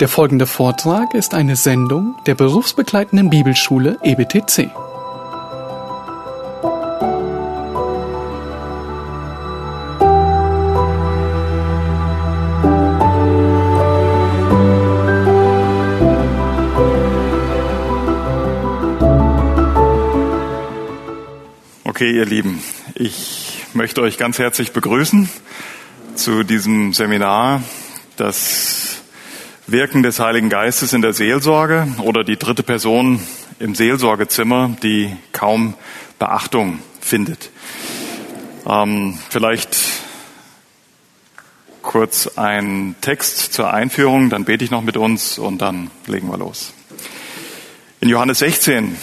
Der folgende Vortrag ist eine Sendung der berufsbegleitenden Bibelschule EBTC. Okay, ihr Lieben, ich möchte euch ganz herzlich begrüßen zu diesem Seminar, das Wirken des Heiligen Geistes in der Seelsorge oder die dritte Person im Seelsorgezimmer, die kaum Beachtung findet. Ähm, vielleicht kurz ein Text zur Einführung, dann bete ich noch mit uns und dann legen wir los. In Johannes 16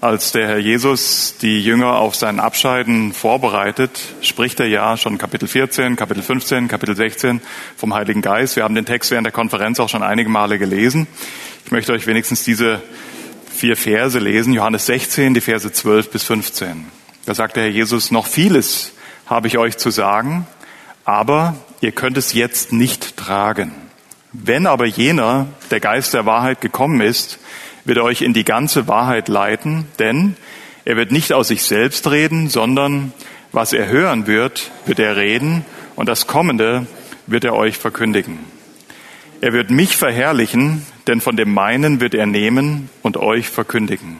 als der Herr Jesus die Jünger auf sein Abscheiden vorbereitet, spricht er ja schon Kapitel 14, Kapitel 15, Kapitel 16 vom Heiligen Geist. Wir haben den Text während der Konferenz auch schon einige Male gelesen. Ich möchte euch wenigstens diese vier Verse lesen. Johannes 16, die Verse 12 bis 15. Da sagt der Herr Jesus, noch vieles habe ich euch zu sagen, aber ihr könnt es jetzt nicht tragen. Wenn aber jener, der Geist der Wahrheit gekommen ist, wird euch in die ganze Wahrheit leiten, denn er wird nicht aus sich selbst reden, sondern was er hören wird, wird er reden und das Kommende wird er euch verkündigen. Er wird mich verherrlichen, denn von dem meinen wird er nehmen und euch verkündigen.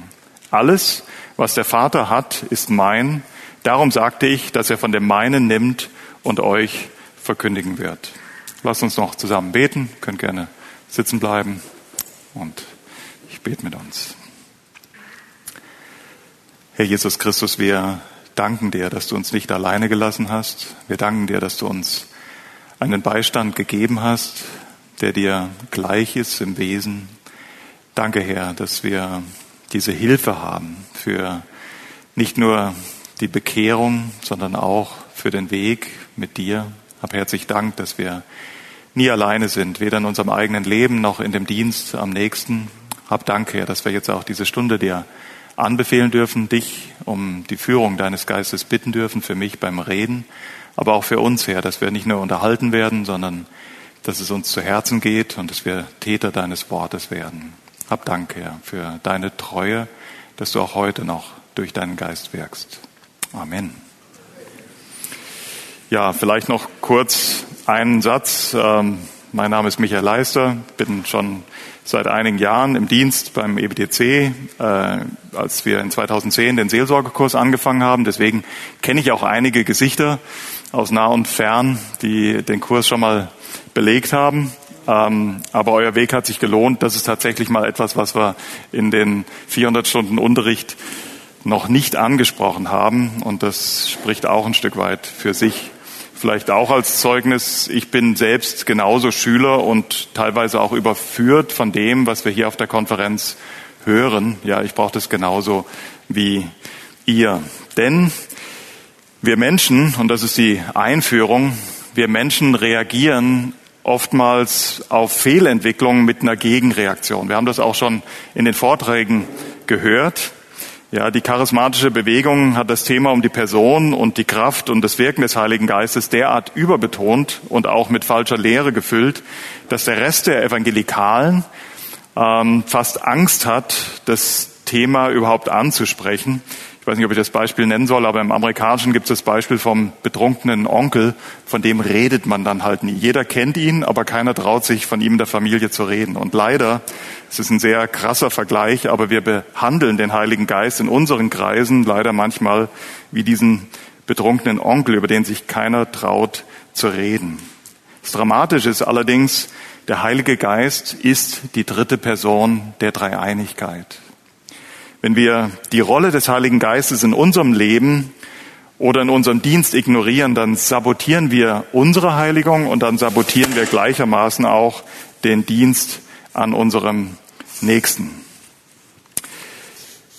Alles, was der Vater hat, ist mein. Darum sagte ich, dass er von dem meinen nimmt und euch verkündigen wird. Lasst uns noch zusammen beten, könnt gerne sitzen bleiben und bete mit uns. Herr Jesus Christus, wir danken dir, dass du uns nicht alleine gelassen hast. Wir danken dir, dass du uns einen Beistand gegeben hast, der dir gleich ist im Wesen. Danke, Herr, dass wir diese Hilfe haben für nicht nur die Bekehrung, sondern auch für den Weg mit dir. Hab herzlich Dank, dass wir nie alleine sind, weder in unserem eigenen Leben noch in dem Dienst am nächsten. Hab Dank, Herr, dass wir jetzt auch diese Stunde dir anbefehlen dürfen, dich um die Führung deines Geistes bitten dürfen, für mich beim Reden, aber auch für uns, Herr, dass wir nicht nur unterhalten werden, sondern dass es uns zu Herzen geht und dass wir Täter deines Wortes werden. Hab Dank, Herr, für deine Treue, dass du auch heute noch durch deinen Geist wirkst. Amen. Ja, vielleicht noch kurz einen Satz. Ähm, mein Name ist Michael Leister, bin schon seit einigen Jahren im Dienst beim EBTC, äh, als wir in 2010 den Seelsorgekurs angefangen haben. Deswegen kenne ich auch einige Gesichter aus nah und fern, die den Kurs schon mal belegt haben. Ähm, aber euer Weg hat sich gelohnt. Das ist tatsächlich mal etwas, was wir in den 400 Stunden Unterricht noch nicht angesprochen haben. Und das spricht auch ein Stück weit für sich. Vielleicht auch als Zeugnis, ich bin selbst genauso Schüler und teilweise auch überführt von dem, was wir hier auf der Konferenz hören. Ja, ich brauche das genauso wie ihr. Denn wir Menschen, und das ist die Einführung, wir Menschen reagieren oftmals auf Fehlentwicklungen mit einer Gegenreaktion. Wir haben das auch schon in den Vorträgen gehört. Ja, die charismatische Bewegung hat das Thema um die Person und die Kraft und das Wirken des Heiligen Geistes derart überbetont und auch mit falscher Lehre gefüllt, dass der Rest der Evangelikalen ähm, fast Angst hat, das Thema überhaupt anzusprechen weiß nicht, ob ich das Beispiel nennen soll, aber im Amerikanischen gibt es das Beispiel vom betrunkenen Onkel, von dem redet man dann halt nie. Jeder kennt ihn, aber keiner traut sich, von ihm in der Familie zu reden. Und leider, es ist ein sehr krasser Vergleich, aber wir behandeln den Heiligen Geist in unseren Kreisen leider manchmal wie diesen betrunkenen Onkel, über den sich keiner traut zu reden. Das Dramatische ist allerdings, der Heilige Geist ist die dritte Person der Dreieinigkeit. Wenn wir die Rolle des Heiligen Geistes in unserem Leben oder in unserem Dienst ignorieren, dann sabotieren wir unsere Heiligung und dann sabotieren wir gleichermaßen auch den Dienst an unserem Nächsten.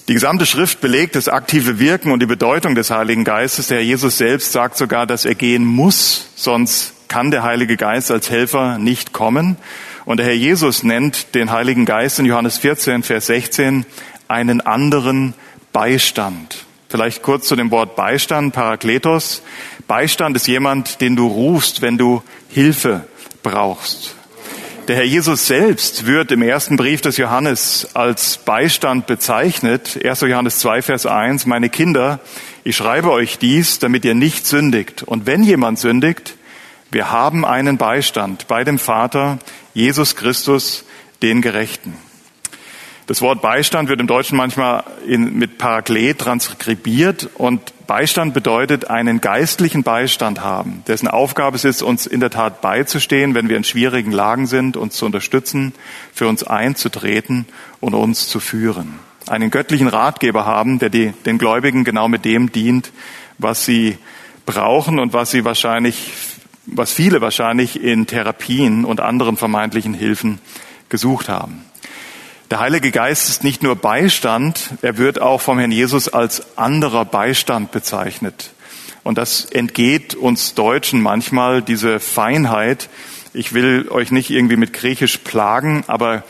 Die gesamte Schrift belegt das aktive Wirken und die Bedeutung des Heiligen Geistes. Der Herr Jesus selbst sagt sogar, dass er gehen muss, sonst kann der Heilige Geist als Helfer nicht kommen. Und der Herr Jesus nennt den Heiligen Geist in Johannes 14, Vers 16 einen anderen Beistand. Vielleicht kurz zu dem Wort Beistand, Parakletos. Beistand ist jemand, den du rufst, wenn du Hilfe brauchst. Der Herr Jesus selbst wird im ersten Brief des Johannes als Beistand bezeichnet. 1. Johannes 2, Vers 1, meine Kinder, ich schreibe euch dies, damit ihr nicht sündigt. Und wenn jemand sündigt, wir haben einen Beistand bei dem Vater, Jesus Christus, den Gerechten. Das Wort Beistand wird im Deutschen manchmal in, mit Paraklet transkribiert und Beistand bedeutet einen geistlichen Beistand haben, dessen Aufgabe es ist, uns in der Tat beizustehen, wenn wir in schwierigen Lagen sind, uns zu unterstützen, für uns einzutreten und uns zu führen. Einen göttlichen Ratgeber haben, der die, den Gläubigen genau mit dem dient, was sie brauchen und was sie wahrscheinlich, was viele wahrscheinlich in Therapien und anderen vermeintlichen Hilfen gesucht haben. Der Heilige Geist ist nicht nur Beistand, er wird auch vom Herrn Jesus als anderer Beistand bezeichnet. Und das entgeht uns Deutschen manchmal, diese Feinheit. Ich will euch nicht irgendwie mit Griechisch plagen, aber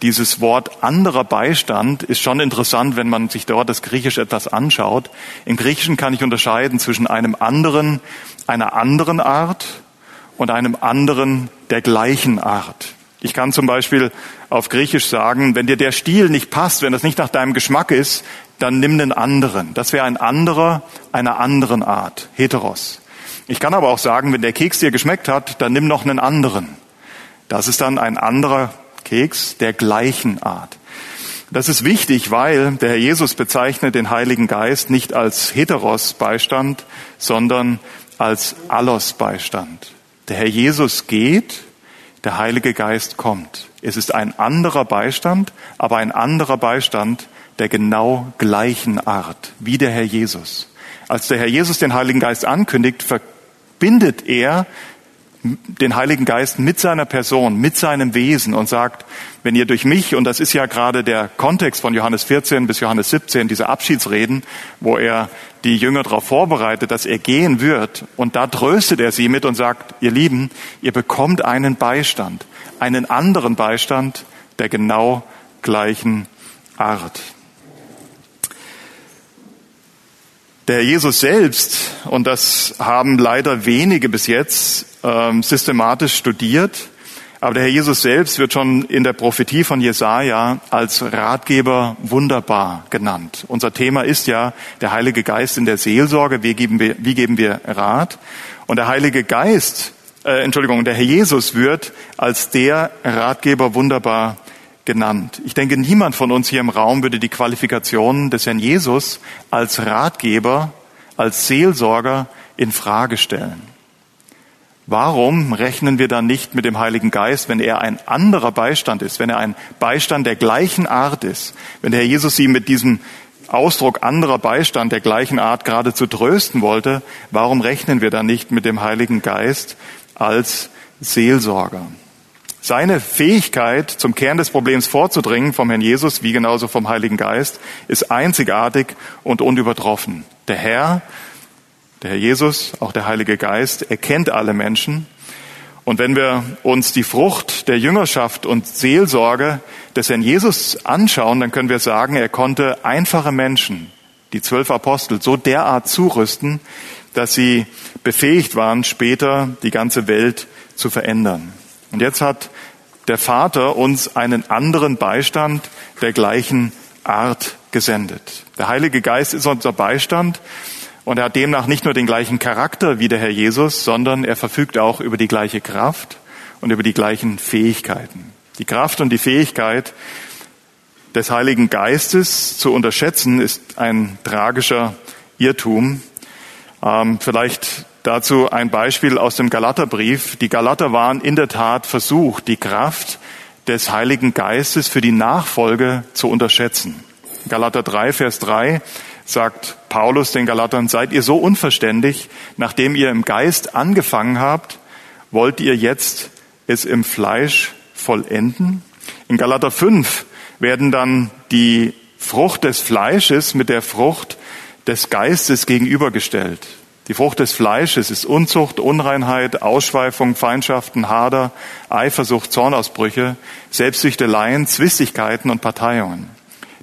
dieses Wort anderer Beistand ist schon interessant, wenn man sich dort das Griechisch etwas anschaut. Im Griechischen kann ich unterscheiden zwischen einem anderen, einer anderen Art und einem anderen der gleichen Art. Ich kann zum Beispiel auf Griechisch sagen, wenn dir der Stil nicht passt, wenn das nicht nach deinem Geschmack ist, dann nimm den anderen. Das wäre ein anderer einer anderen Art, heteros. Ich kann aber auch sagen, wenn der Keks dir geschmeckt hat, dann nimm noch einen anderen. Das ist dann ein anderer Keks der gleichen Art. Das ist wichtig, weil der Herr Jesus bezeichnet den Heiligen Geist nicht als heteros Beistand, sondern als allos Beistand. Der Herr Jesus geht der Heilige Geist kommt. Es ist ein anderer Beistand, aber ein anderer Beistand der genau gleichen Art, wie der Herr Jesus. Als der Herr Jesus den Heiligen Geist ankündigt, verbindet er den Heiligen Geist mit seiner Person, mit seinem Wesen und sagt, wenn ihr durch mich, und das ist ja gerade der Kontext von Johannes 14 bis Johannes 17, diese Abschiedsreden, wo er die Jünger darauf vorbereitet, dass er gehen wird, und da tröstet er sie mit und sagt, ihr Lieben, ihr bekommt einen Beistand, einen anderen Beistand der genau gleichen Art. Der Jesus selbst, und das haben leider wenige bis jetzt ähm, systematisch studiert, aber der Herr Jesus selbst wird schon in der Prophetie von Jesaja als Ratgeber wunderbar genannt. Unser Thema ist ja der Heilige Geist in der Seelsorge. Wie geben wir, wie geben wir Rat? Und der Heilige Geist, äh, Entschuldigung, der Herr Jesus wird als der Ratgeber wunderbar genannt. Ich denke, niemand von uns hier im Raum würde die Qualifikationen des Herrn Jesus als Ratgeber, als Seelsorger in Frage stellen. Warum rechnen wir dann nicht mit dem Heiligen Geist, wenn er ein anderer Beistand ist, wenn er ein Beistand der gleichen Art ist, wenn der Herr Jesus sie mit diesem Ausdruck anderer Beistand der gleichen Art geradezu trösten wollte, warum rechnen wir dann nicht mit dem Heiligen Geist als Seelsorger? Seine Fähigkeit, zum Kern des Problems vorzudringen, vom Herrn Jesus wie genauso vom Heiligen Geist, ist einzigartig und unübertroffen. Der Herr, der Herr Jesus, auch der Heilige Geist, erkennt alle Menschen. Und wenn wir uns die Frucht der Jüngerschaft und Seelsorge des Herrn Jesus anschauen, dann können wir sagen, er konnte einfache Menschen, die zwölf Apostel, so derart zurüsten, dass sie befähigt waren, später die ganze Welt zu verändern. Und jetzt hat der Vater uns einen anderen Beistand der gleichen Art gesendet. Der Heilige Geist ist unser Beistand und er hat demnach nicht nur den gleichen Charakter wie der Herr Jesus, sondern er verfügt auch über die gleiche Kraft und über die gleichen Fähigkeiten. Die Kraft und die Fähigkeit des Heiligen Geistes zu unterschätzen, ist ein tragischer Irrtum. Ähm, vielleicht Dazu ein Beispiel aus dem Galaterbrief. Die Galater waren in der Tat versucht, die Kraft des Heiligen Geistes für die Nachfolge zu unterschätzen. Galater 3, Vers 3 sagt Paulus den Galatern, seid ihr so unverständig, nachdem ihr im Geist angefangen habt, wollt ihr jetzt es im Fleisch vollenden? In Galater 5 werden dann die Frucht des Fleisches mit der Frucht des Geistes gegenübergestellt. Die Frucht des Fleisches ist Unzucht, Unreinheit, Ausschweifung, Feindschaften, Hader, Eifersucht, Zornausbrüche, Selbstsüchteleien, Zwistigkeiten und Parteiungen.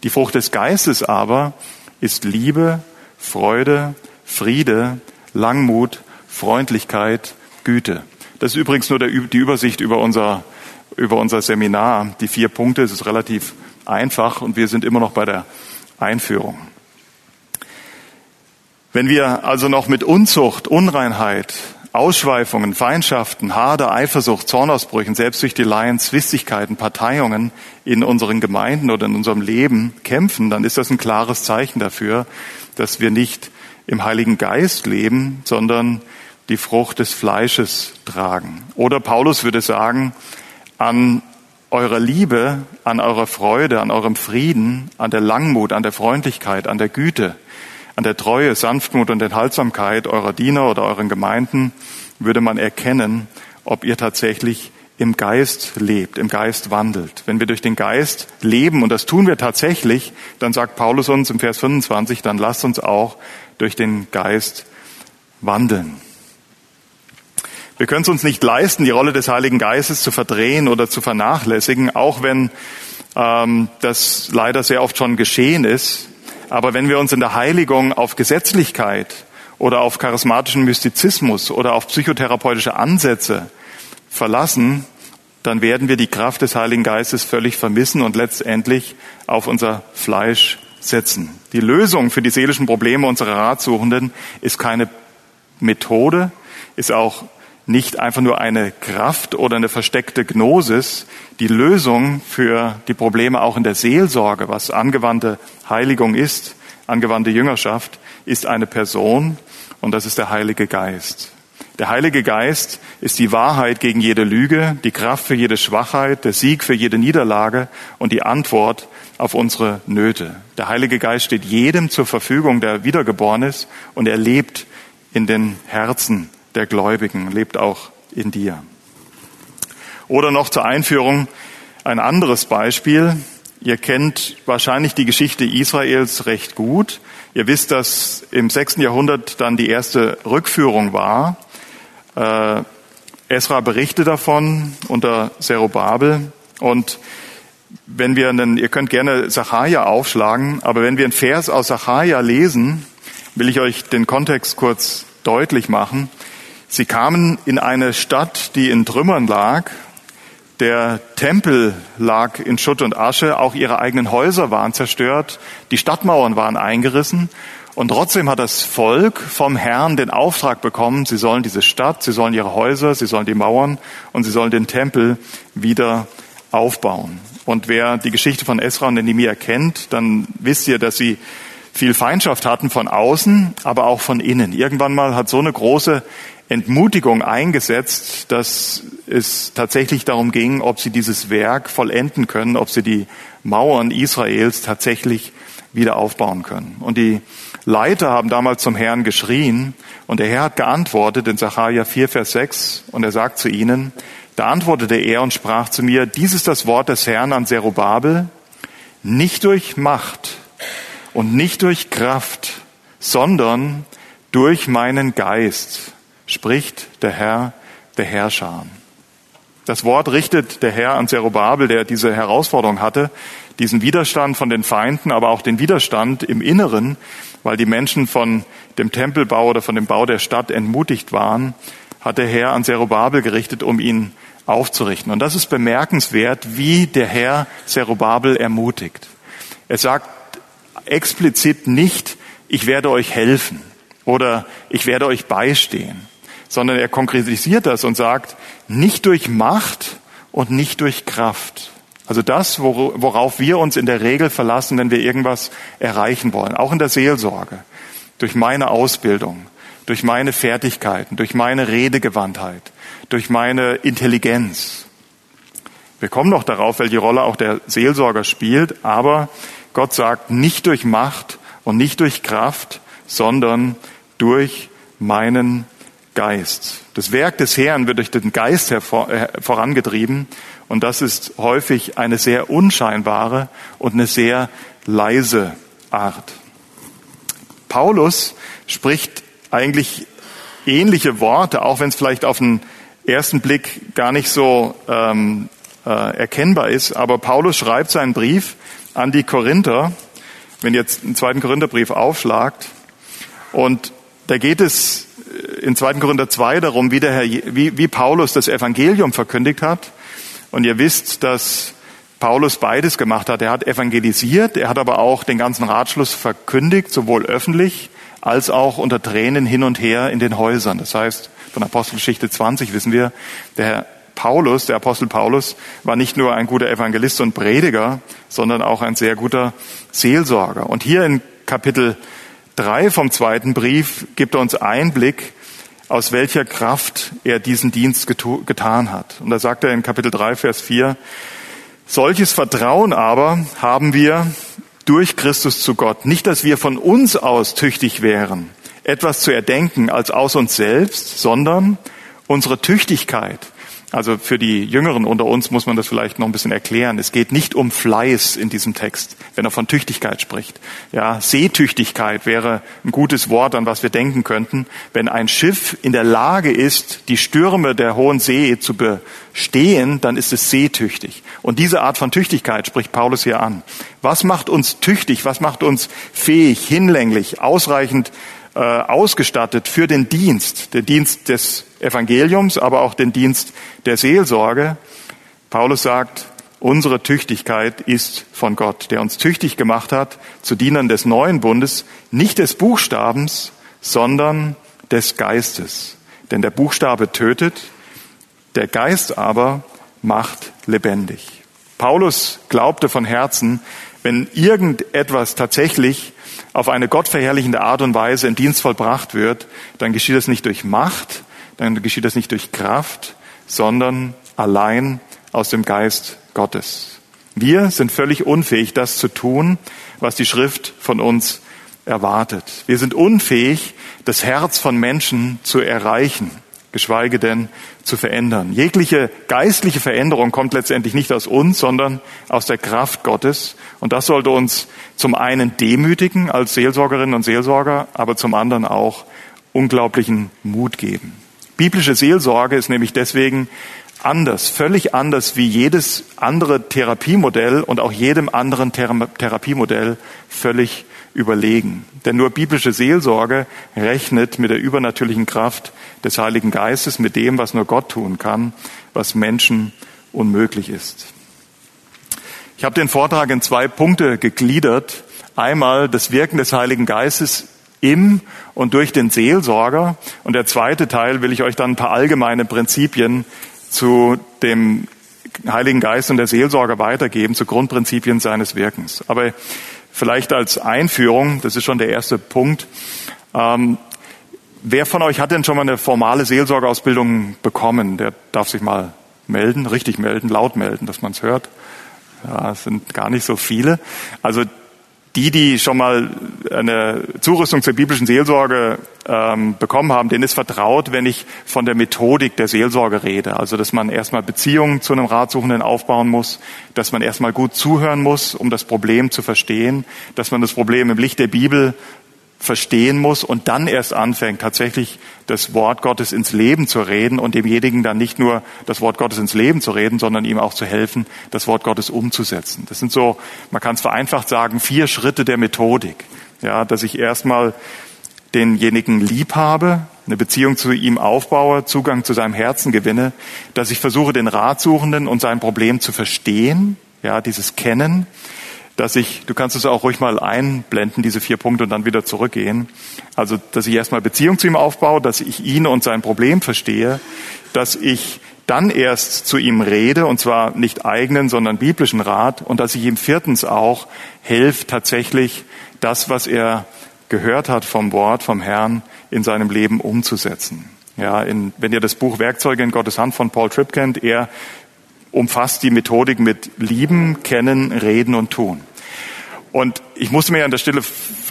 Die Frucht des Geistes aber ist Liebe, Freude, Friede, Langmut, Freundlichkeit, Güte. Das ist übrigens nur der, die Übersicht über unser, über unser Seminar. Die vier Punkte, es ist relativ einfach und wir sind immer noch bei der Einführung. Wenn wir also noch mit Unzucht, Unreinheit, Ausschweifungen, Feindschaften, Hader, Eifersucht, Zornausbrüchen, Selbstsüchteleien, Zwistigkeiten, Parteiungen in unseren Gemeinden oder in unserem Leben kämpfen, dann ist das ein klares Zeichen dafür, dass wir nicht im Heiligen Geist leben, sondern die Frucht des Fleisches tragen. Oder Paulus würde sagen, an eurer Liebe, an eurer Freude, an eurem Frieden, an der Langmut, an der Freundlichkeit, an der Güte, an der Treue, Sanftmut und Enthaltsamkeit eurer Diener oder euren Gemeinden würde man erkennen, ob ihr tatsächlich im Geist lebt, im Geist wandelt. Wenn wir durch den Geist leben, und das tun wir tatsächlich, dann sagt Paulus uns im Vers 25, dann lasst uns auch durch den Geist wandeln. Wir können es uns nicht leisten, die Rolle des Heiligen Geistes zu verdrehen oder zu vernachlässigen, auch wenn ähm, das leider sehr oft schon geschehen ist. Aber wenn wir uns in der Heiligung auf Gesetzlichkeit oder auf charismatischen Mystizismus oder auf psychotherapeutische Ansätze verlassen, dann werden wir die Kraft des Heiligen Geistes völlig vermissen und letztendlich auf unser Fleisch setzen. Die Lösung für die seelischen Probleme unserer Ratsuchenden ist keine Methode, ist auch nicht einfach nur eine Kraft oder eine versteckte Gnosis. Die Lösung für die Probleme auch in der Seelsorge, was angewandte Heiligung ist, angewandte Jüngerschaft, ist eine Person und das ist der Heilige Geist. Der Heilige Geist ist die Wahrheit gegen jede Lüge, die Kraft für jede Schwachheit, der Sieg für jede Niederlage und die Antwort auf unsere Nöte. Der Heilige Geist steht jedem zur Verfügung, der wiedergeboren ist und er lebt in den Herzen der Gläubigen, lebt auch in dir. Oder noch zur Einführung ein anderes Beispiel. Ihr kennt wahrscheinlich die Geschichte Israels recht gut. Ihr wisst, dass im sechsten Jahrhundert dann die erste Rückführung war. Äh, Esra berichtet davon unter Zerubabel. Und wenn wir einen, ihr könnt gerne Sacharja aufschlagen, aber wenn wir einen Vers aus Sacharja lesen, will ich euch den Kontext kurz deutlich machen. Sie kamen in eine Stadt, die in Trümmern lag. Der Tempel lag in Schutt und Asche. Auch ihre eigenen Häuser waren zerstört. Die Stadtmauern waren eingerissen. Und trotzdem hat das Volk vom Herrn den Auftrag bekommen, sie sollen diese Stadt, sie sollen ihre Häuser, sie sollen die Mauern und sie sollen den Tempel wieder aufbauen. Und wer die Geschichte von Esra und Nehemiah kennt, dann wisst ihr, dass sie viel Feindschaft hatten von außen, aber auch von innen. Irgendwann mal hat so eine große Entmutigung eingesetzt, dass es tatsächlich darum ging, ob sie dieses Werk vollenden können, ob sie die Mauern Israels tatsächlich wieder aufbauen können. Und die Leiter haben damals zum Herrn geschrien und der Herr hat geantwortet in Sacharja 4, Vers 6 und er sagt zu ihnen, da antwortete er und sprach zu mir, dies ist das Wort des Herrn an Zerubabel, nicht durch Macht und nicht durch Kraft, sondern durch meinen Geist, spricht der Herr der Herrscher. Das Wort richtet der Herr an Zerubabel, der diese Herausforderung hatte, diesen Widerstand von den Feinden, aber auch den Widerstand im Inneren, weil die Menschen von dem Tempelbau oder von dem Bau der Stadt entmutigt waren, hat der Herr an Zerubabel gerichtet, um ihn aufzurichten. Und das ist bemerkenswert, wie der Herr Zerubabel ermutigt. Er sagt explizit nicht, ich werde euch helfen oder ich werde euch beistehen sondern er konkretisiert das und sagt, nicht durch Macht und nicht durch Kraft. Also das, worauf wir uns in der Regel verlassen, wenn wir irgendwas erreichen wollen, auch in der Seelsorge, durch meine Ausbildung, durch meine Fertigkeiten, durch meine Redegewandtheit, durch meine Intelligenz. Wir kommen noch darauf, welche Rolle auch der Seelsorger spielt, aber Gott sagt, nicht durch Macht und nicht durch Kraft, sondern durch meinen Geist. Das Werk des Herrn wird durch den Geist hervor, äh, vorangetrieben und das ist häufig eine sehr unscheinbare und eine sehr leise Art. Paulus spricht eigentlich ähnliche Worte, auch wenn es vielleicht auf den ersten Blick gar nicht so ähm, äh, erkennbar ist. Aber Paulus schreibt seinen Brief an die Korinther, wenn ihr jetzt einen zweiten Korintherbrief aufschlagt. Und da geht es in 2. Korinther 2 darum, wie, der Herr, wie, wie Paulus das Evangelium verkündigt hat. Und ihr wisst, dass Paulus beides gemacht hat. Er hat evangelisiert, er hat aber auch den ganzen Ratschluss verkündigt, sowohl öffentlich als auch unter Tränen hin und her in den Häusern. Das heißt, von Apostelgeschichte 20 wissen wir, der Herr Paulus, der Apostel Paulus, war nicht nur ein guter Evangelist und Prediger, sondern auch ein sehr guter Seelsorger. Und hier in Kapitel 3 vom zweiten Brief gibt er uns Einblick, aus welcher Kraft er diesen Dienst getan hat. Und da sagt er in Kapitel 3, Vers 4, Solches Vertrauen aber haben wir durch Christus zu Gott. Nicht, dass wir von uns aus tüchtig wären, etwas zu erdenken als aus uns selbst, sondern unsere Tüchtigkeit also für die Jüngeren unter uns muss man das vielleicht noch ein bisschen erklären. Es geht nicht um Fleiß in diesem Text, wenn er von Tüchtigkeit spricht. Ja, Seetüchtigkeit wäre ein gutes Wort, an was wir denken könnten. Wenn ein Schiff in der Lage ist, die Stürme der hohen See zu bestehen, dann ist es seetüchtig. Und diese Art von Tüchtigkeit spricht Paulus hier an. Was macht uns tüchtig? Was macht uns fähig, hinlänglich, ausreichend äh, ausgestattet für den Dienst, den Dienst des Evangeliums, aber auch den Dienst der Seelsorge. Paulus sagt, unsere Tüchtigkeit ist von Gott, der uns tüchtig gemacht hat zu Dienern des neuen Bundes, nicht des Buchstabens, sondern des Geistes. Denn der Buchstabe tötet, der Geist aber macht lebendig. Paulus glaubte von Herzen, wenn irgendetwas tatsächlich auf eine gottverherrlichende Art und Weise im Dienst vollbracht wird, dann geschieht es nicht durch Macht, dann geschieht es nicht durch Kraft, sondern allein aus dem Geist Gottes. Wir sind völlig unfähig, das zu tun, was die Schrift von uns erwartet. Wir sind unfähig, das Herz von Menschen zu erreichen geschweige denn zu verändern. Jegliche geistliche Veränderung kommt letztendlich nicht aus uns, sondern aus der Kraft Gottes. Und das sollte uns zum einen demütigen als Seelsorgerinnen und Seelsorger, aber zum anderen auch unglaublichen Mut geben. Biblische Seelsorge ist nämlich deswegen anders, völlig anders wie jedes andere Therapiemodell und auch jedem anderen Therapiemodell völlig überlegen. Denn nur biblische Seelsorge rechnet mit der übernatürlichen Kraft des Heiligen Geistes, mit dem, was nur Gott tun kann, was Menschen unmöglich ist. Ich habe den Vortrag in zwei Punkte gegliedert. Einmal das Wirken des Heiligen Geistes im und durch den Seelsorger. Und der zweite Teil will ich euch dann ein paar allgemeine Prinzipien zu dem Heiligen Geist und der Seelsorger weitergeben, zu Grundprinzipien seines Wirkens. Aber Vielleicht als Einführung, das ist schon der erste Punkt. Ähm, wer von euch hat denn schon mal eine formale Seelsorgeausbildung bekommen? Der darf sich mal melden, richtig melden, laut melden, dass man es hört. Ja, es sind gar nicht so viele. Also die, die schon mal eine Zurüstung zur biblischen Seelsorge ähm, bekommen haben, denen ist vertraut, wenn ich von der Methodik der Seelsorge rede. Also, dass man erstmal Beziehungen zu einem Ratsuchenden aufbauen muss, dass man erstmal gut zuhören muss, um das Problem zu verstehen, dass man das Problem im Licht der Bibel verstehen muss und dann erst anfängt, tatsächlich das Wort Gottes ins Leben zu reden und demjenigen dann nicht nur das Wort Gottes ins Leben zu reden, sondern ihm auch zu helfen, das Wort Gottes umzusetzen. Das sind so, man kann es vereinfacht sagen, vier Schritte der Methodik. Ja, dass ich erstmal denjenigen lieb habe, eine Beziehung zu ihm aufbaue, Zugang zu seinem Herzen gewinne, dass ich versuche, den Ratsuchenden und sein Problem zu verstehen, ja, dieses Kennen, dass ich, du kannst es auch ruhig mal einblenden, diese vier Punkte und dann wieder zurückgehen. Also, dass ich erstmal Beziehung zu ihm aufbaue, dass ich ihn und sein Problem verstehe, dass ich dann erst zu ihm rede, und zwar nicht eigenen, sondern biblischen Rat, und dass ich ihm viertens auch helfe, tatsächlich das, was er gehört hat vom Wort, vom Herrn, in seinem Leben umzusetzen. Ja, in, wenn ihr das Buch Werkzeuge in Gottes Hand von Paul Tripp kennt, er umfasst die Methodik mit Lieben, Kennen, Reden und Tun. Und ich musste mir an der Stelle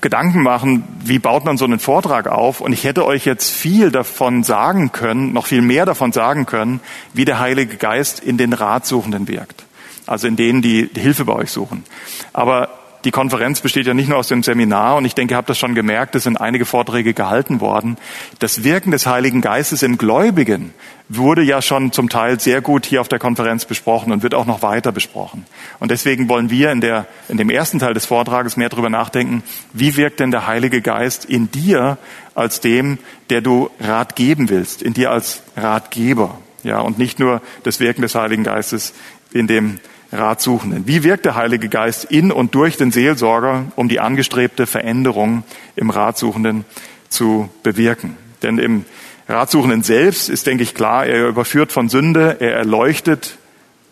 Gedanken machen, wie baut man so einen Vortrag auf? Und ich hätte euch jetzt viel davon sagen können, noch viel mehr davon sagen können, wie der Heilige Geist in den Ratsuchenden wirkt. Also in denen, die Hilfe bei euch suchen. Aber die Konferenz besteht ja nicht nur aus dem Seminar und ich denke, ihr habt das schon gemerkt, es sind einige Vorträge gehalten worden. Das Wirken des Heiligen Geistes im Gläubigen wurde ja schon zum Teil sehr gut hier auf der Konferenz besprochen und wird auch noch weiter besprochen. Und deswegen wollen wir in, der, in dem ersten Teil des Vortrages mehr darüber nachdenken, wie wirkt denn der Heilige Geist in dir als dem, der du Rat geben willst, in dir als Ratgeber. Ja, und nicht nur das Wirken des Heiligen Geistes in dem Ratsuchenden. Wie wirkt der Heilige Geist in und durch den Seelsorger, um die angestrebte Veränderung im Ratsuchenden zu bewirken? Denn im Ratsuchenden selbst ist, denke ich, klar, er überführt von Sünde, er erleuchtet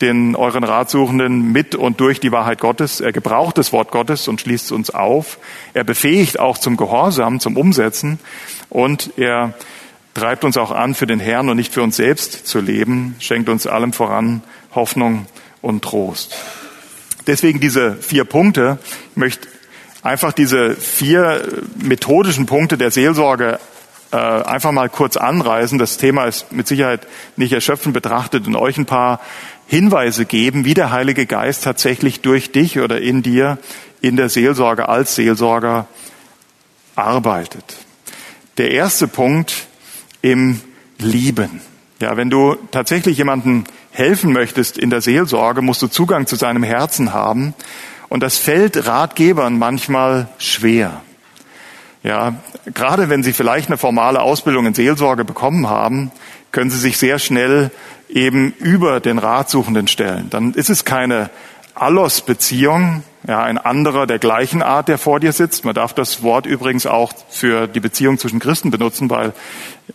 den euren Ratsuchenden mit und durch die Wahrheit Gottes. Er gebraucht das Wort Gottes und schließt uns auf. Er befähigt auch zum Gehorsam, zum Umsetzen und er treibt uns auch an, für den Herrn und nicht für uns selbst zu leben, schenkt uns allem voran Hoffnung und Trost. Deswegen diese vier Punkte. Ich möchte einfach diese vier methodischen Punkte der Seelsorge äh, einfach mal kurz anreißen. Das Thema ist mit Sicherheit nicht erschöpfend betrachtet und euch ein paar Hinweise geben, wie der Heilige Geist tatsächlich durch dich oder in dir in der Seelsorge als Seelsorger arbeitet. Der erste Punkt im Lieben. Ja, wenn du tatsächlich jemanden helfen möchtest in der Seelsorge, musst du Zugang zu seinem Herzen haben. Und das fällt Ratgebern manchmal schwer. Ja, gerade wenn sie vielleicht eine formale Ausbildung in Seelsorge bekommen haben, können sie sich sehr schnell eben über den Ratsuchenden stellen. Dann ist es keine Allos-Beziehung, ja, ein anderer der gleichen Art, der vor dir sitzt. Man darf das Wort übrigens auch für die Beziehung zwischen Christen benutzen, weil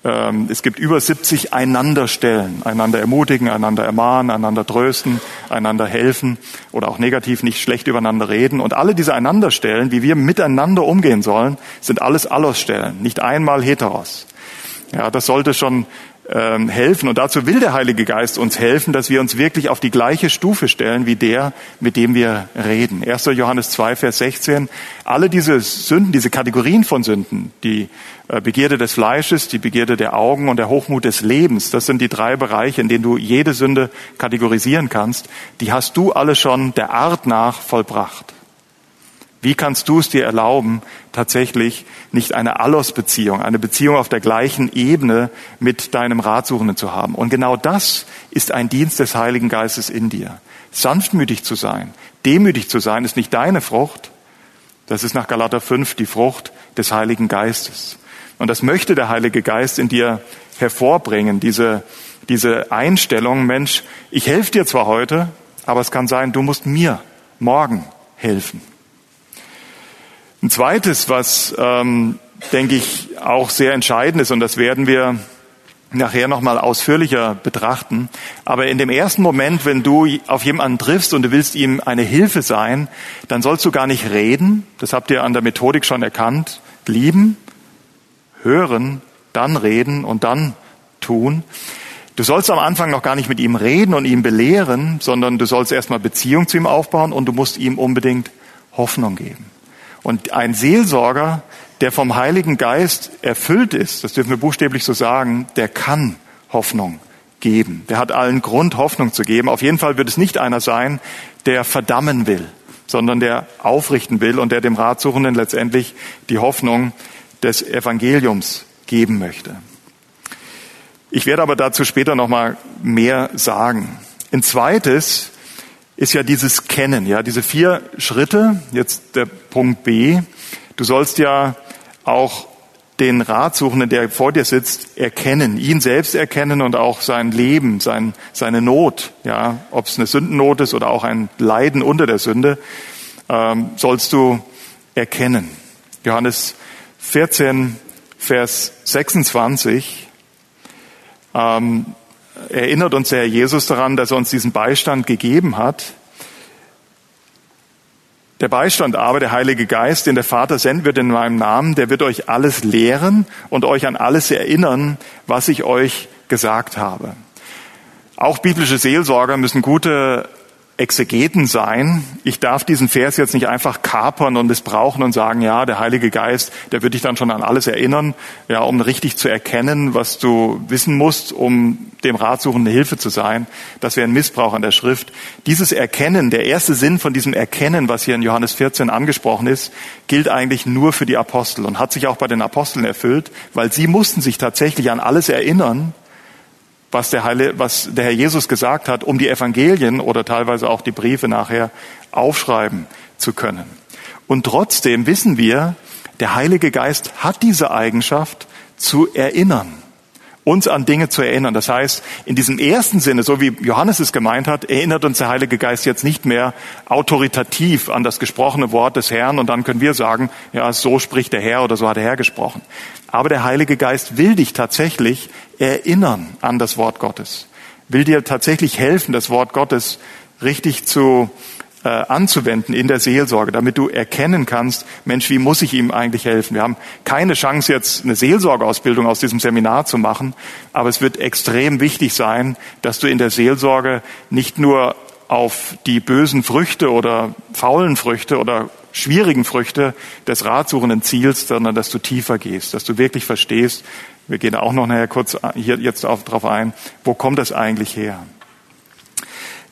ähm, es gibt über 70 Einanderstellen, einander ermutigen, einander ermahnen, einander trösten, einander helfen oder auch negativ nicht schlecht übereinander reden. Und alle diese Einanderstellen, wie wir miteinander umgehen sollen, sind alles Allos-Stellen, nicht einmal Heteros. Ja, das sollte schon ähm, helfen. Und dazu will der Heilige Geist uns helfen, dass wir uns wirklich auf die gleiche Stufe stellen wie der, mit dem wir reden. 1. Johannes 2, Vers 16. Alle diese Sünden, diese Kategorien von Sünden, die äh, Begierde des Fleisches, die Begierde der Augen und der Hochmut des Lebens, das sind die drei Bereiche, in denen du jede Sünde kategorisieren kannst, die hast du alle schon der Art nach vollbracht. Wie kannst du es dir erlauben, tatsächlich nicht eine Allos-Beziehung, eine Beziehung auf der gleichen Ebene mit deinem Ratsuchenden zu haben? Und genau das ist ein Dienst des Heiligen Geistes in dir. Sanftmütig zu sein, demütig zu sein, ist nicht deine Frucht. Das ist nach Galater 5 die Frucht des Heiligen Geistes. Und das möchte der Heilige Geist in dir hervorbringen, diese, diese Einstellung, Mensch, ich helfe dir zwar heute, aber es kann sein, du musst mir morgen helfen. Ein zweites, was, ähm, denke ich, auch sehr entscheidend ist, und das werden wir nachher nochmal ausführlicher betrachten. Aber in dem ersten Moment, wenn du auf jemanden triffst und du willst ihm eine Hilfe sein, dann sollst du gar nicht reden. Das habt ihr an der Methodik schon erkannt. Lieben, hören, dann reden und dann tun. Du sollst am Anfang noch gar nicht mit ihm reden und ihm belehren, sondern du sollst erstmal Beziehung zu ihm aufbauen und du musst ihm unbedingt Hoffnung geben. Und ein Seelsorger, der vom Heiligen Geist erfüllt ist, das dürfen wir buchstäblich so sagen, der kann Hoffnung geben. Der hat allen Grund, Hoffnung zu geben. Auf jeden Fall wird es nicht einer sein, der verdammen will, sondern der aufrichten will und der dem Ratsuchenden letztendlich die Hoffnung des Evangeliums geben möchte. Ich werde aber dazu später noch mal mehr sagen. Ein zweites ist ja dieses Kennen, ja, diese vier Schritte. Jetzt der Punkt B. Du sollst ja auch den Ratsuchenden, der vor dir sitzt, erkennen, ihn selbst erkennen und auch sein Leben, sein, seine Not, ja, ob es eine Sündennot ist oder auch ein Leiden unter der Sünde, ähm, sollst du erkennen. Johannes 14, Vers 26. Ähm, erinnert uns der Herr Jesus daran, dass er uns diesen Beistand gegeben hat. Der Beistand aber, der Heilige Geist, den der Vater senden wird in meinem Namen, der wird euch alles lehren und euch an alles erinnern, was ich euch gesagt habe. Auch biblische Seelsorger müssen gute Exegeten sein. Ich darf diesen Vers jetzt nicht einfach kapern und missbrauchen und sagen, ja, der Heilige Geist, der wird dich dann schon an alles erinnern, ja, um richtig zu erkennen, was du wissen musst, um dem Ratsuchenden Hilfe zu sein. Das wäre ein Missbrauch an der Schrift. Dieses Erkennen, der erste Sinn von diesem Erkennen, was hier in Johannes 14 angesprochen ist, gilt eigentlich nur für die Apostel und hat sich auch bei den Aposteln erfüllt, weil sie mussten sich tatsächlich an alles erinnern, was der, Heile, was der Herr Jesus gesagt hat, um die Evangelien oder teilweise auch die Briefe nachher aufschreiben zu können. Und trotzdem wissen wir, der Heilige Geist hat diese Eigenschaft zu erinnern uns an Dinge zu erinnern. Das heißt, in diesem ersten Sinne, so wie Johannes es gemeint hat, erinnert uns der Heilige Geist jetzt nicht mehr autoritativ an das gesprochene Wort des Herrn und dann können wir sagen, ja, so spricht der Herr oder so hat der Herr gesprochen. Aber der Heilige Geist will dich tatsächlich erinnern an das Wort Gottes, will dir tatsächlich helfen, das Wort Gottes richtig zu äh, anzuwenden in der Seelsorge, damit du erkennen kannst, Mensch, wie muss ich ihm eigentlich helfen? Wir haben keine Chance jetzt eine Seelsorgeausbildung aus diesem Seminar zu machen, aber es wird extrem wichtig sein, dass du in der Seelsorge nicht nur auf die bösen Früchte oder faulen Früchte oder schwierigen Früchte des Ratsuchenden zielst, sondern dass du tiefer gehst, dass du wirklich verstehst, wir gehen auch noch nachher kurz hier jetzt darauf ein, wo kommt das eigentlich her?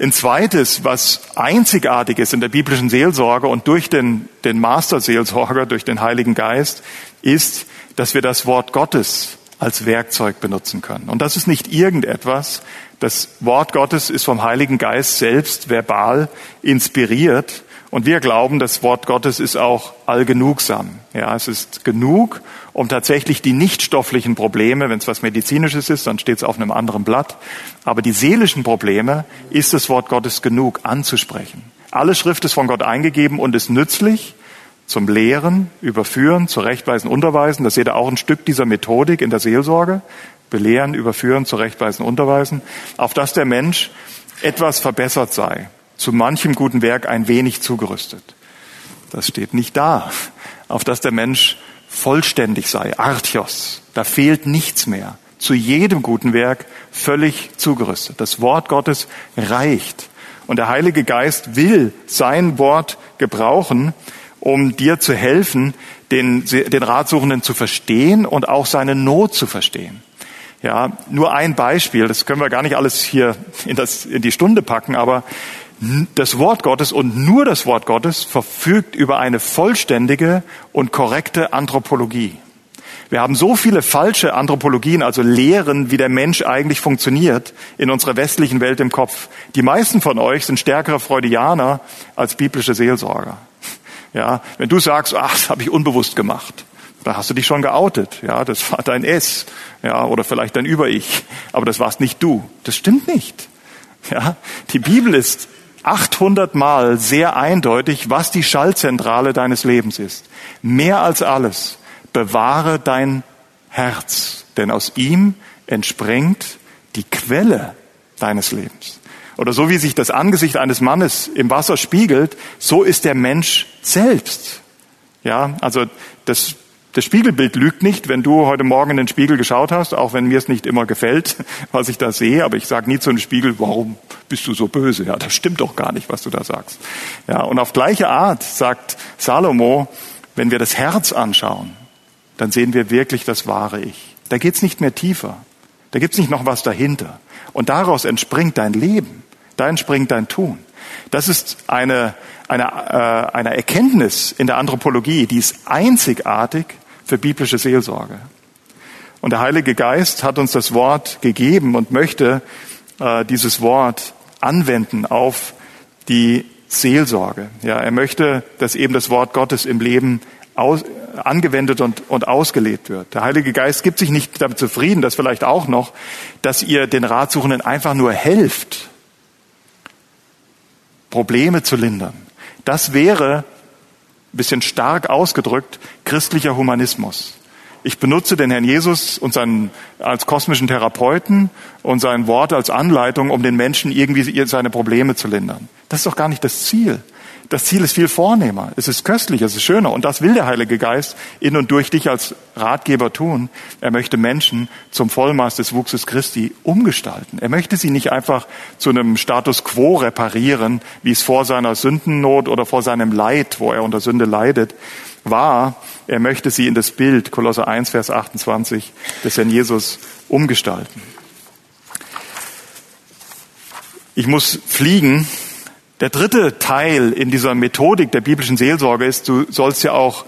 Ein zweites, was einzigartig ist in der biblischen Seelsorge und durch den, den Master-Seelsorger, durch den Heiligen Geist, ist, dass wir das Wort Gottes als Werkzeug benutzen können. Und das ist nicht irgendetwas. Das Wort Gottes ist vom Heiligen Geist selbst verbal inspiriert und wir glauben, das Wort Gottes ist auch allgenugsam. Ja, es ist genug, um tatsächlich die nichtstofflichen Probleme, wenn es was Medizinisches ist, dann steht es auf einem anderen Blatt. Aber die seelischen Probleme ist das Wort Gottes genug anzusprechen. Alle Schrift ist von Gott eingegeben und ist nützlich zum Lehren, Überführen, Zurechtweisen, Unterweisen. Das seht ihr auch ein Stück dieser Methodik in der Seelsorge. Belehren, Überführen, Zurechtweisen, Unterweisen. Auf dass der Mensch etwas verbessert sei zu manchem guten Werk ein wenig zugerüstet. Das steht nicht da, auf dass der Mensch vollständig sei, Artios. Da fehlt nichts mehr. Zu jedem guten Werk völlig zugerüstet. Das Wort Gottes reicht. Und der Heilige Geist will sein Wort gebrauchen, um dir zu helfen, den, den Ratsuchenden zu verstehen und auch seine Not zu verstehen. Ja, nur ein Beispiel, das können wir gar nicht alles hier in, das, in die Stunde packen, aber das Wort Gottes und nur das Wort Gottes verfügt über eine vollständige und korrekte Anthropologie. Wir haben so viele falsche Anthropologien, also Lehren, wie der Mensch eigentlich funktioniert, in unserer westlichen Welt im Kopf. Die meisten von euch sind stärkere Freudianer als biblische Seelsorger. Ja, wenn du sagst, ach, das habe ich unbewusst gemacht, dann hast du dich schon geoutet. Ja, das war dein S, ja, oder vielleicht dein Über-Ich, aber das warst nicht du. Das stimmt nicht. Ja, die Bibel ist 800 Mal sehr eindeutig, was die Schallzentrale deines Lebens ist. Mehr als alles, bewahre dein Herz, denn aus ihm entspringt die Quelle deines Lebens. Oder so wie sich das Angesicht eines Mannes im Wasser spiegelt, so ist der Mensch selbst. Ja, also das das Spiegelbild lügt nicht, wenn du heute Morgen in den Spiegel geschaut hast, auch wenn mir es nicht immer gefällt, was ich da sehe, aber ich sage nie zu einem Spiegel, warum bist du so böse? Ja, das stimmt doch gar nicht, was du da sagst. Ja, und auf gleiche Art sagt Salomo, wenn wir das Herz anschauen, dann sehen wir wirklich das wahre Ich. Da geht's nicht mehr tiefer. Da gibt's nicht noch was dahinter. Und daraus entspringt dein Leben. Da entspringt dein Tun. Das ist eine, eine, äh, eine Erkenntnis in der Anthropologie, die ist einzigartig für biblische Seelsorge. Und der Heilige Geist hat uns das Wort gegeben und möchte äh, dieses Wort anwenden auf die Seelsorge. Ja, er möchte, dass eben das Wort Gottes im Leben aus, angewendet und, und ausgelebt wird. Der Heilige Geist gibt sich nicht damit zufrieden, das vielleicht auch noch, dass ihr den Ratsuchenden einfach nur helft, Probleme zu lindern. Das wäre ein bisschen stark ausgedrückt, christlicher Humanismus. Ich benutze den Herrn Jesus und seinen, als kosmischen Therapeuten und sein Wort als Anleitung, um den Menschen irgendwie seine Probleme zu lindern. Das ist doch gar nicht das Ziel. Das Ziel ist viel vornehmer. Es ist köstlicher, es ist schöner. Und das will der Heilige Geist in und durch dich als Ratgeber tun. Er möchte Menschen zum Vollmaß des Wuchses Christi umgestalten. Er möchte sie nicht einfach zu einem Status quo reparieren, wie es vor seiner Sündennot oder vor seinem Leid, wo er unter Sünde leidet, war. Er möchte sie in das Bild, Kolosser 1, Vers 28, des Herrn Jesus umgestalten. Ich muss fliegen. Der dritte Teil in dieser Methodik der biblischen Seelsorge ist, du sollst ja auch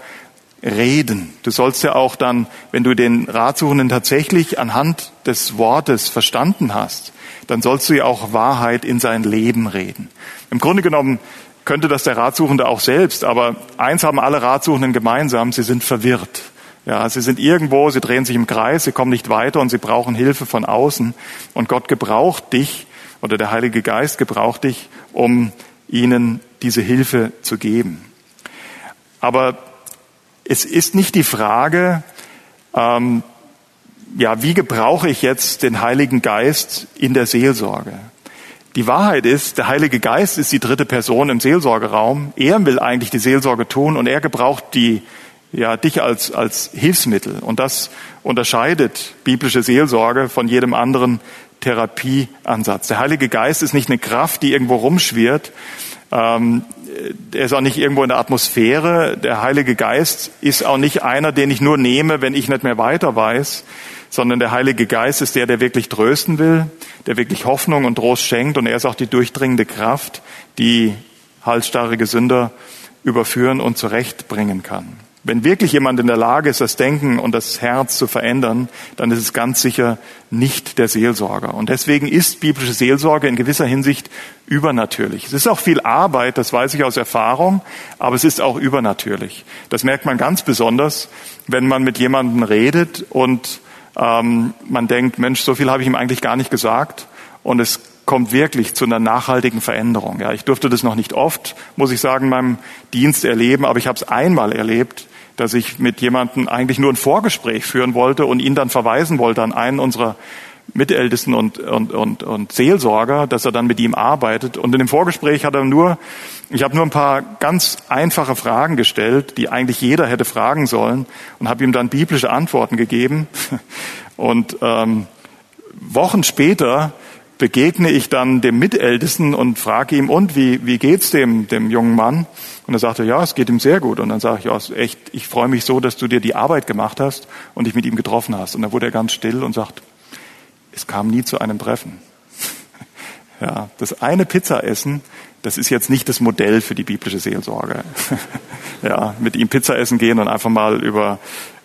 reden. Du sollst ja auch dann, wenn du den Ratsuchenden tatsächlich anhand des Wortes verstanden hast, dann sollst du ja auch Wahrheit in sein Leben reden. Im Grunde genommen könnte das der Ratsuchende auch selbst, aber eins haben alle Ratsuchenden gemeinsam, sie sind verwirrt. Ja, sie sind irgendwo, sie drehen sich im Kreis, sie kommen nicht weiter und sie brauchen Hilfe von außen. Und Gott gebraucht dich, oder der Heilige Geist gebraucht dich, um ihnen diese Hilfe zu geben. Aber es ist nicht die Frage, ähm, ja, wie gebrauche ich jetzt den Heiligen Geist in der Seelsorge? Die Wahrheit ist, der Heilige Geist ist die dritte Person im Seelsorgeraum. Er will eigentlich die Seelsorge tun und er gebraucht die, ja, dich als, als Hilfsmittel. Und das unterscheidet biblische Seelsorge von jedem anderen Therapieansatz. Der Heilige Geist ist nicht eine Kraft, die irgendwo rumschwirrt. Ähm, er ist auch nicht irgendwo in der Atmosphäre. Der Heilige Geist ist auch nicht einer, den ich nur nehme, wenn ich nicht mehr weiter weiß, sondern der Heilige Geist ist der, der wirklich trösten will, der wirklich Hoffnung und Trost schenkt und er ist auch die durchdringende Kraft, die halsstarrige Sünder überführen und zurechtbringen kann. Wenn wirklich jemand in der Lage ist, das Denken und das Herz zu verändern, dann ist es ganz sicher nicht der Seelsorger. Und deswegen ist biblische Seelsorge in gewisser Hinsicht übernatürlich. Es ist auch viel Arbeit, das weiß ich aus Erfahrung, aber es ist auch übernatürlich. Das merkt man ganz besonders, wenn man mit jemandem redet und ähm, man denkt, Mensch, so viel habe ich ihm eigentlich gar nicht gesagt. Und es kommt wirklich zu einer nachhaltigen Veränderung. Ja, ich durfte das noch nicht oft, muss ich sagen, in meinem Dienst erleben, aber ich habe es einmal erlebt, dass ich mit jemandem eigentlich nur ein Vorgespräch führen wollte und ihn dann verweisen wollte an einen unserer Mitältesten und, und, und, und Seelsorger, dass er dann mit ihm arbeitet. Und in dem Vorgespräch hat er nur, ich habe nur ein paar ganz einfache Fragen gestellt, die eigentlich jeder hätte fragen sollen und habe ihm dann biblische Antworten gegeben. Und ähm, Wochen später begegne ich dann dem Mitältesten und frage ihm, und wie, wie geht's dem, dem jungen Mann? Und er sagte, ja, es geht ihm sehr gut. Und dann sage ich, ja, echt, ich freue mich so, dass du dir die Arbeit gemacht hast und dich mit ihm getroffen hast. Und dann wurde er ganz still und sagt, es kam nie zu einem Treffen. ja, das eine Pizza essen, das ist jetzt nicht das Modell für die biblische Seelsorge. ja, mit ihm Pizza essen gehen und einfach mal über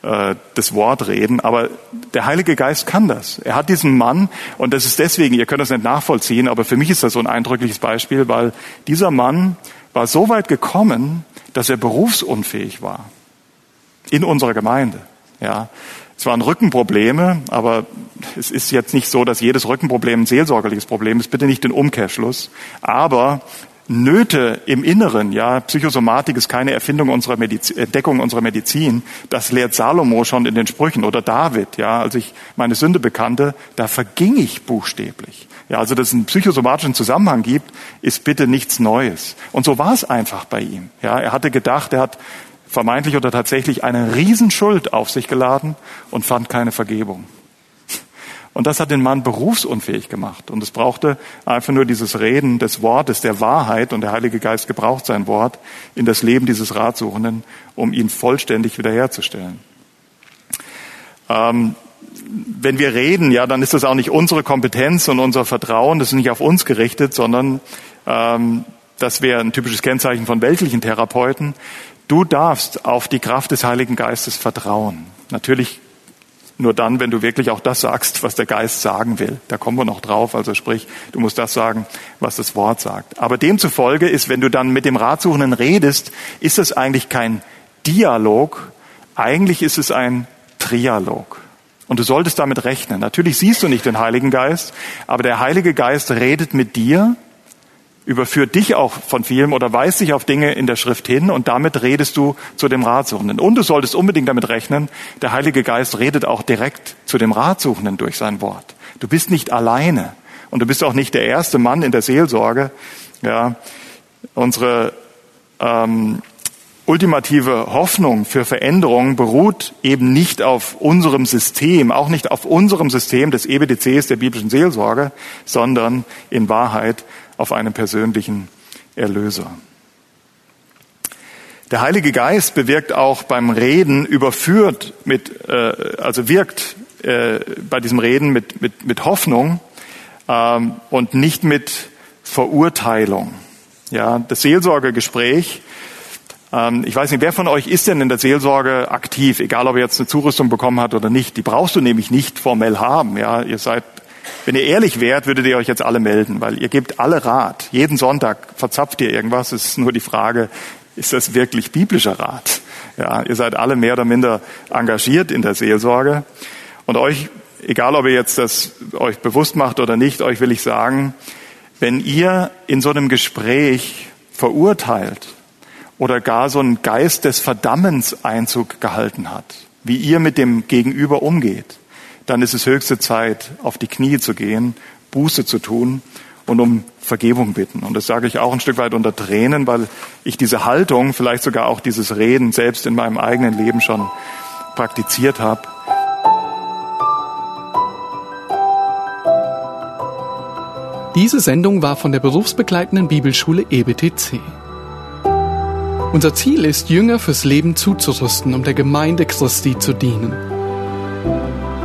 äh, das Wort reden, aber der Heilige Geist kann das. Er hat diesen Mann und das ist deswegen, ihr könnt das nicht nachvollziehen, aber für mich ist das so ein eindrückliches Beispiel, weil dieser Mann war so weit gekommen, dass er berufsunfähig war in unserer Gemeinde. Ja, es waren Rückenprobleme, aber es ist jetzt nicht so, dass jedes Rückenproblem ein seelsorgerliches Problem ist. Bitte nicht den Umkehrschluss. Aber Nöte im Inneren, ja, Psychosomatik ist keine Erfindung unserer Medizin, Entdeckung unserer Medizin. Das lehrt Salomo schon in den Sprüchen oder David, ja, als ich meine Sünde bekannte, da verging ich buchstäblich. Ja, also, dass es einen psychosomatischen Zusammenhang gibt, ist bitte nichts Neues. Und so war es einfach bei ihm. Ja, er hatte gedacht, er hat vermeintlich oder tatsächlich eine Riesenschuld auf sich geladen und fand keine Vergebung. Und das hat den Mann berufsunfähig gemacht. Und es brauchte einfach nur dieses Reden des Wortes, der Wahrheit, und der Heilige Geist gebraucht sein Wort in das Leben dieses Ratsuchenden, um ihn vollständig wiederherzustellen. Ähm, wenn wir reden, ja, dann ist das auch nicht unsere Kompetenz und unser Vertrauen, das ist nicht auf uns gerichtet, sondern ähm, das wäre ein typisches Kennzeichen von weltlichen Therapeuten. Du darfst auf die Kraft des Heiligen Geistes vertrauen. Natürlich nur dann, wenn du wirklich auch das sagst, was der Geist sagen will. Da kommen wir noch drauf. Also sprich, du musst das sagen, was das Wort sagt. Aber demzufolge ist, wenn du dann mit dem Ratsuchenden redest, ist es eigentlich kein Dialog. Eigentlich ist es ein Trialog. Und du solltest damit rechnen. Natürlich siehst du nicht den Heiligen Geist, aber der Heilige Geist redet mit dir überführt dich auch von vielem oder weist dich auf Dinge in der Schrift hin und damit redest du zu dem Ratsuchenden. Und du solltest unbedingt damit rechnen, der Heilige Geist redet auch direkt zu dem Ratsuchenden durch sein Wort. Du bist nicht alleine und du bist auch nicht der erste Mann in der Seelsorge. Ja, unsere ähm, ultimative Hoffnung für Veränderung beruht eben nicht auf unserem System, auch nicht auf unserem System des EBDCs, der biblischen Seelsorge, sondern in Wahrheit auf einem persönlichen Erlöser. Der Heilige Geist bewirkt auch beim Reden, überführt mit, äh, also wirkt äh, bei diesem Reden mit, mit, mit Hoffnung ähm, und nicht mit Verurteilung. Ja, das Seelsorgegespräch ähm, ich weiß nicht, wer von euch ist denn in der Seelsorge aktiv, egal ob er jetzt eine Zurüstung bekommen hat oder nicht. Die brauchst du nämlich nicht formell haben. Ja, ihr seid, wenn ihr ehrlich wärt, würdet ihr euch jetzt alle melden, weil ihr gebt alle Rat. Jeden Sonntag verzapft ihr irgendwas. Es ist nur die Frage, ist das wirklich biblischer Rat? Ja, ihr seid alle mehr oder minder engagiert in der Seelsorge. Und euch, egal ob ihr jetzt das euch bewusst macht oder nicht, euch will ich sagen, wenn ihr in so einem Gespräch verurteilt, oder gar so ein Geist des Verdammens Einzug gehalten hat, wie ihr mit dem Gegenüber umgeht, dann ist es höchste Zeit, auf die Knie zu gehen, Buße zu tun und um Vergebung bitten. Und das sage ich auch ein Stück weit unter Tränen, weil ich diese Haltung, vielleicht sogar auch dieses Reden selbst in meinem eigenen Leben schon praktiziert habe. Diese Sendung war von der berufsbegleitenden Bibelschule EBTC. Unser Ziel ist, Jünger fürs Leben zuzurüsten, um der Gemeinde Christi zu dienen.